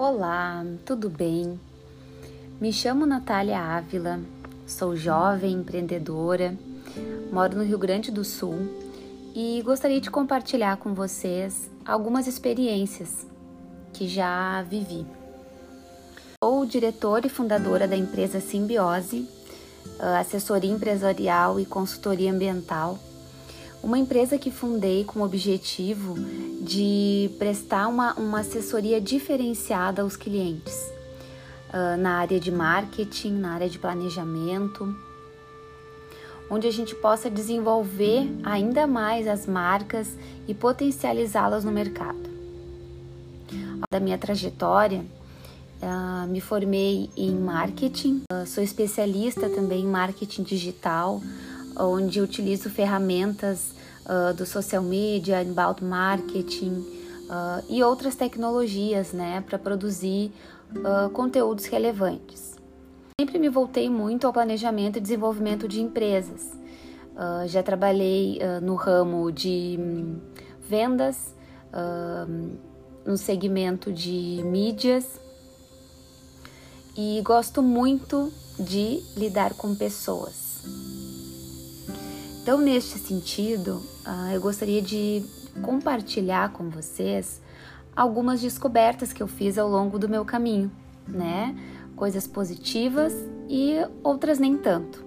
Olá, tudo bem? Me chamo Natália Ávila, sou jovem empreendedora, moro no Rio Grande do Sul e gostaria de compartilhar com vocês algumas experiências que já vivi. Sou diretora e fundadora da empresa Simbiose, assessoria empresarial e consultoria ambiental uma empresa que fundei com o objetivo de prestar uma, uma assessoria diferenciada aos clientes uh, na área de marketing, na área de planejamento, onde a gente possa desenvolver ainda mais as marcas e potencializá-las no mercado. Da minha trajetória, uh, me formei em marketing, uh, sou especialista também em marketing digital onde utilizo ferramentas uh, do social media, inbound marketing uh, e outras tecnologias né, para produzir uh, conteúdos relevantes. Sempre me voltei muito ao planejamento e desenvolvimento de empresas. já trabalhei no ramo de um, vendas, no segmento de mídias e gosto muito de lidar com pessoas. Então, neste sentido, uh, eu gostaria de compartilhar com vocês algumas descobertas que eu fiz ao longo do meu caminho, né? Coisas positivas e outras nem tanto.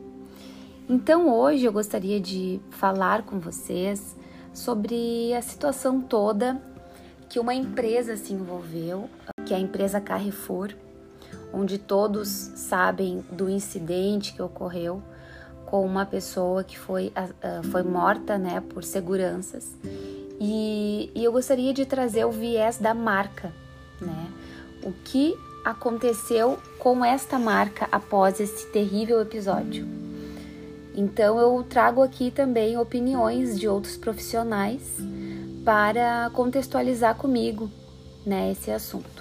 Então, hoje eu gostaria de falar com vocês sobre a situação toda que uma empresa se envolveu, que é a empresa Carrefour, onde todos sabem do incidente que ocorreu com uma pessoa que foi, uh, foi morta né, por seguranças. E, e eu gostaria de trazer o viés da marca, né? O que aconteceu com esta marca após esse terrível episódio. Então eu trago aqui também opiniões de outros profissionais para contextualizar comigo, né, esse assunto.